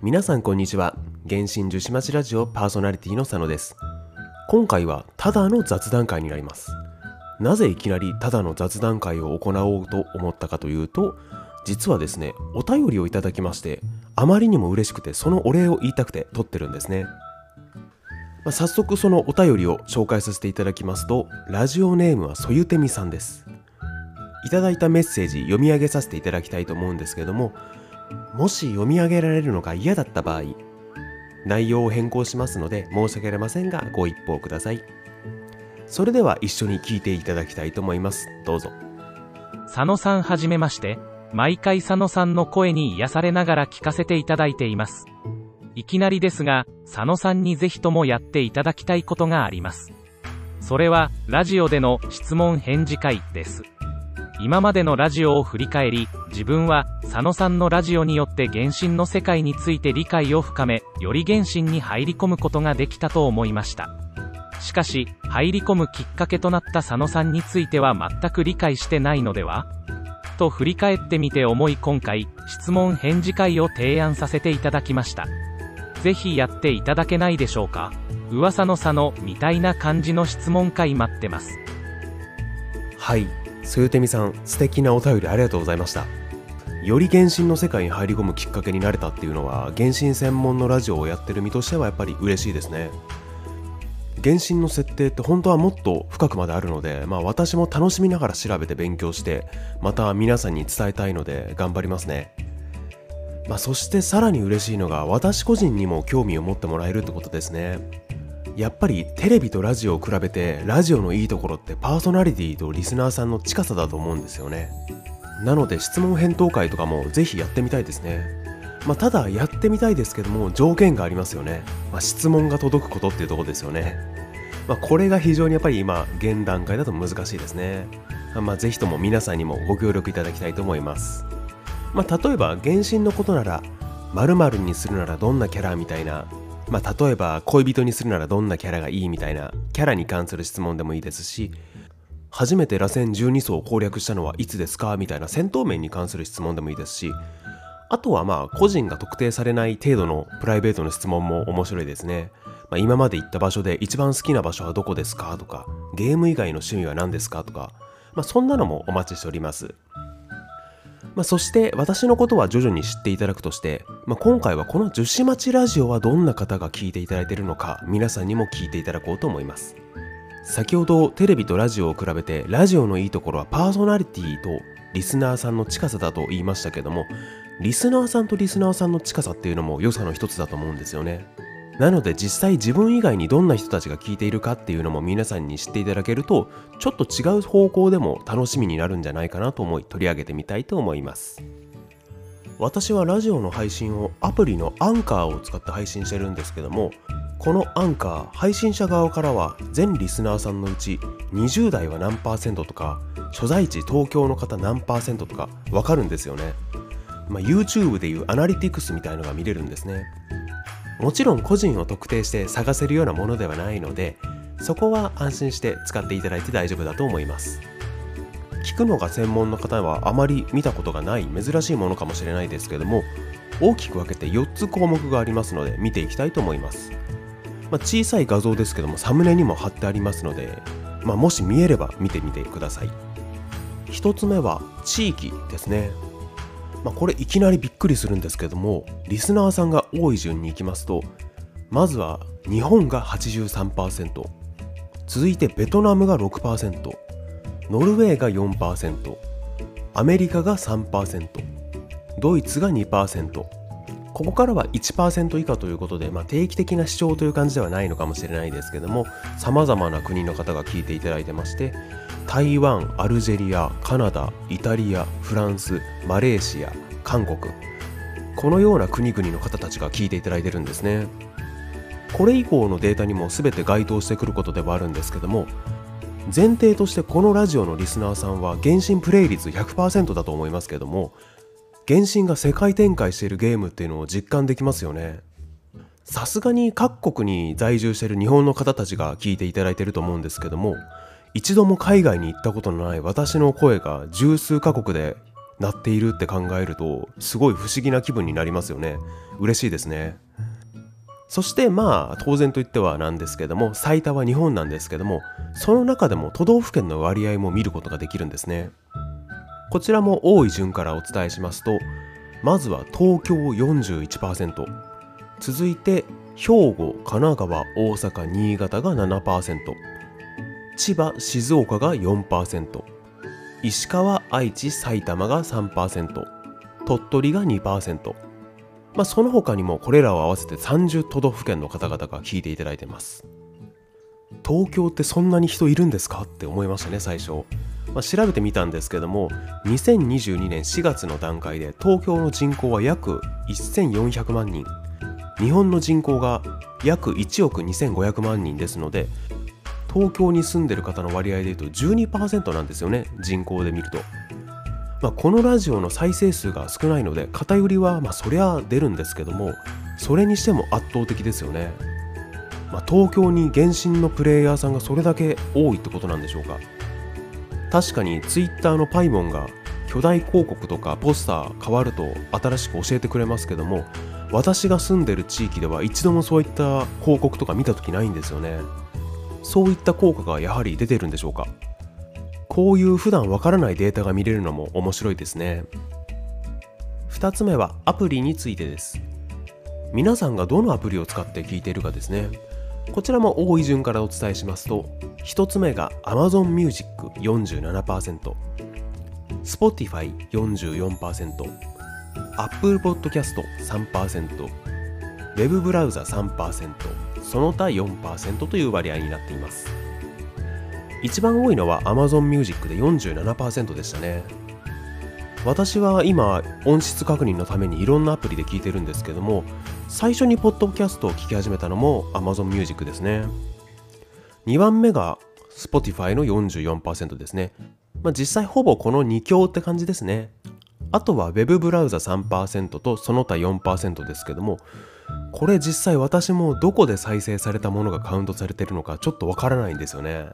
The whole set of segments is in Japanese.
皆さんこんにちは。原神樹脂町ラジオパーソナリティの佐野です。今回はただの雑談会になります。なぜいきなりただの雑談会を行おうと思ったかというと実はですねお便りをいただきましてあまりにも嬉しくてそのお礼を言いたくて撮ってるんですね。まあ、早速そのお便りを紹介させていただきますとラジオネームはそゆてみさんです。いただいたメッセージ読み上げさせていただきたいと思うんですけどももし読み上げられるのが嫌だった場合内容を変更しますので申し訳ありませんがご一報ください。それでは一緒に聞いていただきたいと思います。どうぞ。佐野さんはじめまして。毎回佐野さんの声に癒されながら聞かせていただいています。いきなりですが佐野さんにぜひともやっていただきたいことがあります。それはラジオでの質問返事会です。今までのラジオを振り返り自分は佐野さんのラジオによって原神の世界について理解を深めより原神に入り込むことができたと思いました。しかし入り込むきっかけとなった佐野さんについては全く理解してないのでは？と振り返ってみて思い今回質問返事会を提案させていただきました。ぜひやっていただけないでしょうか？噂の佐野みたいな感じの質問会待ってます。はい。そゆてみさん素敵なお便りありがとうございました。より原神の世界に入り込むきっかけになれたっていうのは原神専門のラジオをやってる身としてはやっぱり嬉しいですね。原神の設定って本当はもっと深くまであるので、まあ、私も楽しみながら調べて勉強してまた皆さんに伝えたいので頑張りますね、まあ、そしてさらに嬉しいのが私個人にも興味を持ってもらえるってことですね。やっぱりテレビとラジオを比べてラジオのいいところってパーソナリティとリスナーさんの近さだと思うんですよね。なので質問返答会とかもぜひやってみたいですね。まあ、ただやってみたいですけども条件がありますよね、まあ、質問が届くことっていうとこですよね、まあ、これが非常にやっぱり今現段階だと難しいですね。まあ、ぜひとも皆さんにもご協力いただきたいと思います、まあ、例えば原神のことなら〇〇にするならどんなキャラみたいなまあ、例えば恋人にするならどんなキャラがいいみたいなキャラに関する質問でもいいですし初めて螺旋12層を攻略したのはいつですかみたいな戦闘面に関する質問でもいいですしあとはまあ個人が特定されない程度のプライベートの質問も面白いですね、まあ、今まで行った場所で一番好きな場所はどこですかとかゲーム以外の趣味は何ですかとか、まあ、そんなのもお待ちしております。まあ、そして私のことは徐々に知っていただくとして、まあ、今回はこの樹脂町ラジオはどんな方が聞いていただいているのか皆さんにも聞いていただこうと思います。先ほどテレビとラジオを比べてラジオのいいところはパーソナリティとリスナーさんの近さだと言いましたけどもリスナーさんとリスナーさんの近さっていうのも良さの一つだと思うんですよね。なので実際自分以外にどんな人たちが聞いているかっていうのも皆さんに知っていただけるとちょっと違う方向でも楽しみになるんじゃないかなと思い取り上げてみたいと思います。私はラジオの配信をアプリのアンカーを使って配信してるんですけどもこのアンカー配信者側からは全リスナーさんのうち20代は何パーセントとか所在地東京の方何パーセントとかわかるんですよね、まあ、YouTube でいうアナリティクスみたいのが見れるんですね。もちろん個人を特定して探せるようなものではないのでそこは安心して使っていただいて大丈夫だと思います。聞くのが専門の方はあまり見たことがない珍しいものかもしれないですけども大きく分けて4つ項目がありますので見ていきたいと思います、まあ、小さい画像ですけどもサムネにも貼ってありますので、まあ、もし見えれば見てみてください。1つ目は地域ですね。まあ、これいきなりびっくりするんですけどもリスナーさんが多い順にいきますとまずは日本が83%続いてベトナムが6%ノルウェーが4%アメリカが3%ドイツが2%ここからは1%以下ということで、まあ、定期的な視聴という感じではないのかもしれないですけどもさまざまな国の方が聞いていただいてまして台湾アルジェリアカナダイタリアフランスマレーシア韓国。このような国々の方たちが聞いていただいてるんですね。これ以降のデータにも全て該当してくることではあるんですけども前提としてこのラジオのリスナーさんは原神プレイ率100%だと思いますけども原神が世界展開しているゲームっていうのを実感できますよね。さすがに各国に在住している日本の方たちが聞いていただいてると思うんですけども一度も海外に行ったことのない私の声が十数カ国でなっているって考えるとすごい不思議な気分になりますよね。嬉しいですね。そしてまあ当然と言ってはなんですけども最多は日本なんですけどもその中でも都道府県の割合も見ることができるんですね。こちらも多い順からお伝えしますとまずは東京41%続いて兵庫神奈川大阪新潟が7%千葉静岡が4%石川愛知埼玉が3%鳥取が2%まあその他にもこれらを合わせて30都道府県の方々が聞いていただいてます。東京ってそんなに人いるんですかって思いましたね最初。まあ、調べてみたんですけども2022年4月の段階で東京の人口は約1400万人。日本の人口が約1億2500万人ですので東京に住んでる方の割合でいうと12%なんですよね人口で見ると、まあ、このラジオの再生数が少ないので偏りはまあそりゃ出るんですけどもそれにしても圧倒的ですよね、まあ、東京に原神のプレイヤーさんがそれだけ多いってことなんでしょうか。確かに Twitter のパイモンが巨大広告とかポスター変わると新しく教えてくれますけども私が住んでる地域では一度もそういった広告とか見た時ないんですよね。そういった効果がやはり出てるんでしょうか？こういう普段わからないデータが見れるのも面白いですね。2つ目はアプリについてです。皆さんがどのアプリを使って聞いているかですね。こちらも多い順からお伝えしますと1つ目が Amazon Music 47% Spotify 44% Apple Podcast 3% Web ブラウザ3%その他4%という割合になっています。一番多いのは Amazon Music で47%でしたね。私は今音質確認のためにいろんなアプリで聞いてるんですけども最初にポッドキャストを聞き始めたのも Amazon Music ですね。2番目が Spotify の44%ですね、まあ、実際ほぼこの2強って感じですね。あとは Web ブラウザ3%とその他4%ですけどもこれ実際私もどこで再生されたものがカウントされてるのかちょっとわからないんですよね。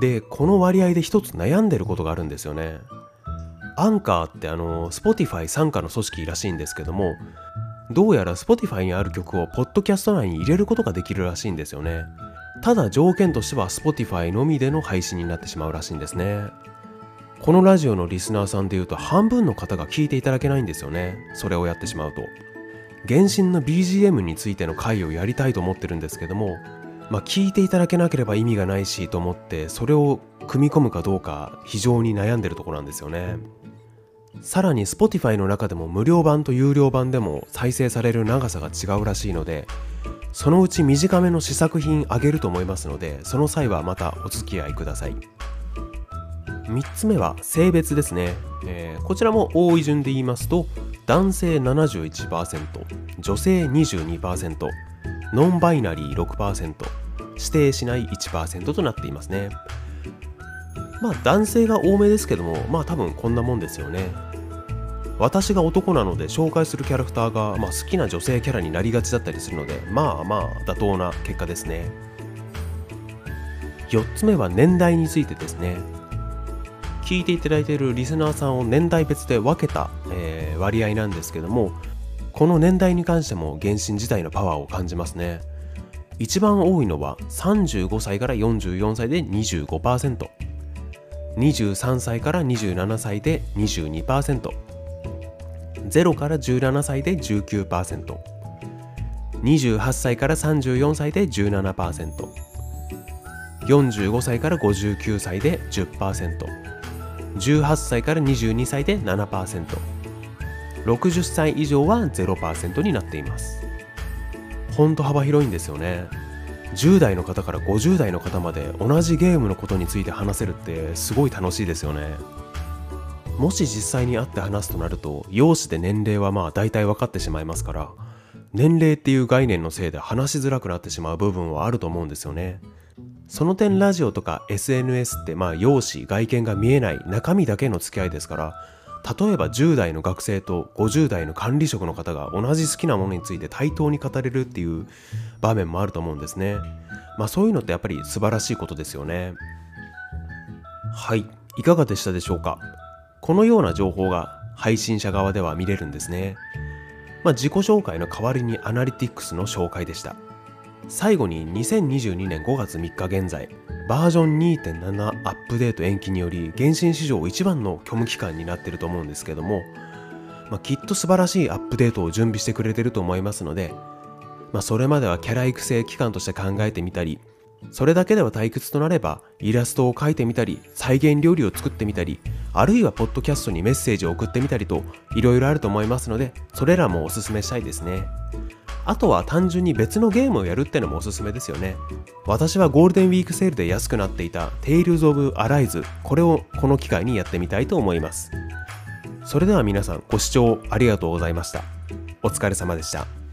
でこの割合で一つ悩んでることがあるんですよね。アンカーってあの Spotify 傘下の組織らしいんですけどもどうやら Spotify にある曲をポッドキャスト内に入れることができるらしいんですよね。ただ条件としては Spotify のみでの配信になってしまうらしいんですね。このラジオのリスナーさんでいうと半分の方が聞いていただけないんですよね。それをやってしまうと。原神の BGM についての回をやりたいと思ってるんですけどもまあ聞いていただけなければ意味がないしと思ってそれを組み込むかどうか非常に悩んでるとこなんですよね。さらに Spotify の中でも無料版と有料版でも再生される長さが違うらしいのでそのうち短めの試作品あげると思いますのでその際はまたお付き合いください。3つ目は性別ですね、えー、こちらも多い順で言いますと男性71%女性22%ノンバイナリー6%指定しない1%となっていますね。まあ男性が多めですけどもまあ多分こんなもんですよね。私が男なので紹介するキャラクターが、まあ、好きな女性キャラになりがちだったりするのでまあまあ妥当な結果ですね。4つ目は年代についてですね。聞いていただいているリスナーさんを年代別で分けた、えー、割合なんですけどもこの年代に関しても原神自体のパワーを感じますね。一番多いのは35歳から44歳で 25%23 歳から27歳で 22%0 から17歳で 19%28 歳から34歳で 17%45 歳から59歳で10% 18歳から22歳で7%、60歳以上は0%になっています。ほんと幅広いんですよね。10代の方から50代の方まで同じゲームのことについて話せるってすごい楽しいですよね。もし実際に会って話すとなると、容姿で年齢はまあ大体分かってしまいますから、年齢っていう概念のせいで話しづらくなってしまう部分はあると思うんですよね。その点ラジオとか SNS ってまあ容姿外見が見えない中身だけの付き合いですから例えば10代の学生と50代の管理職の方が同じ好きなものについて対等に語れるっていう場面もあると思うんですねまあそういうのってやっぱり素晴らしいことですよねはいいかがでしたでしょうか？このような情報が配信者側では見れるんですね。まあ、自己紹介の代わりにアナリティクスの紹介でした。最後に2022年5月3日現在、バージョン2.7アップデート延期により、原神史上一番の虚無期間になってると思うんですけども、まあ、きっと素晴らしいアップデートを準備してくれてると思いますので、まあ、それまではキャラ育成期間として考えてみたり、それだけでは退屈となれば、イラストを描いてみたり、再現料理を作ってみたり、あるいはポッドキャストにメッセージを送ってみたりと、いろいろあると思いますので、それらもおすすめしたいですね。あとは単純に別のゲームをやるってのもおすすめですよね。私はゴールデンウィークセールで安くなっていたテイルズ・オブ・アライズこれをこの機会にやってみたいと思います。それでは皆さんご視聴ありがとうございました。お疲れ様でした。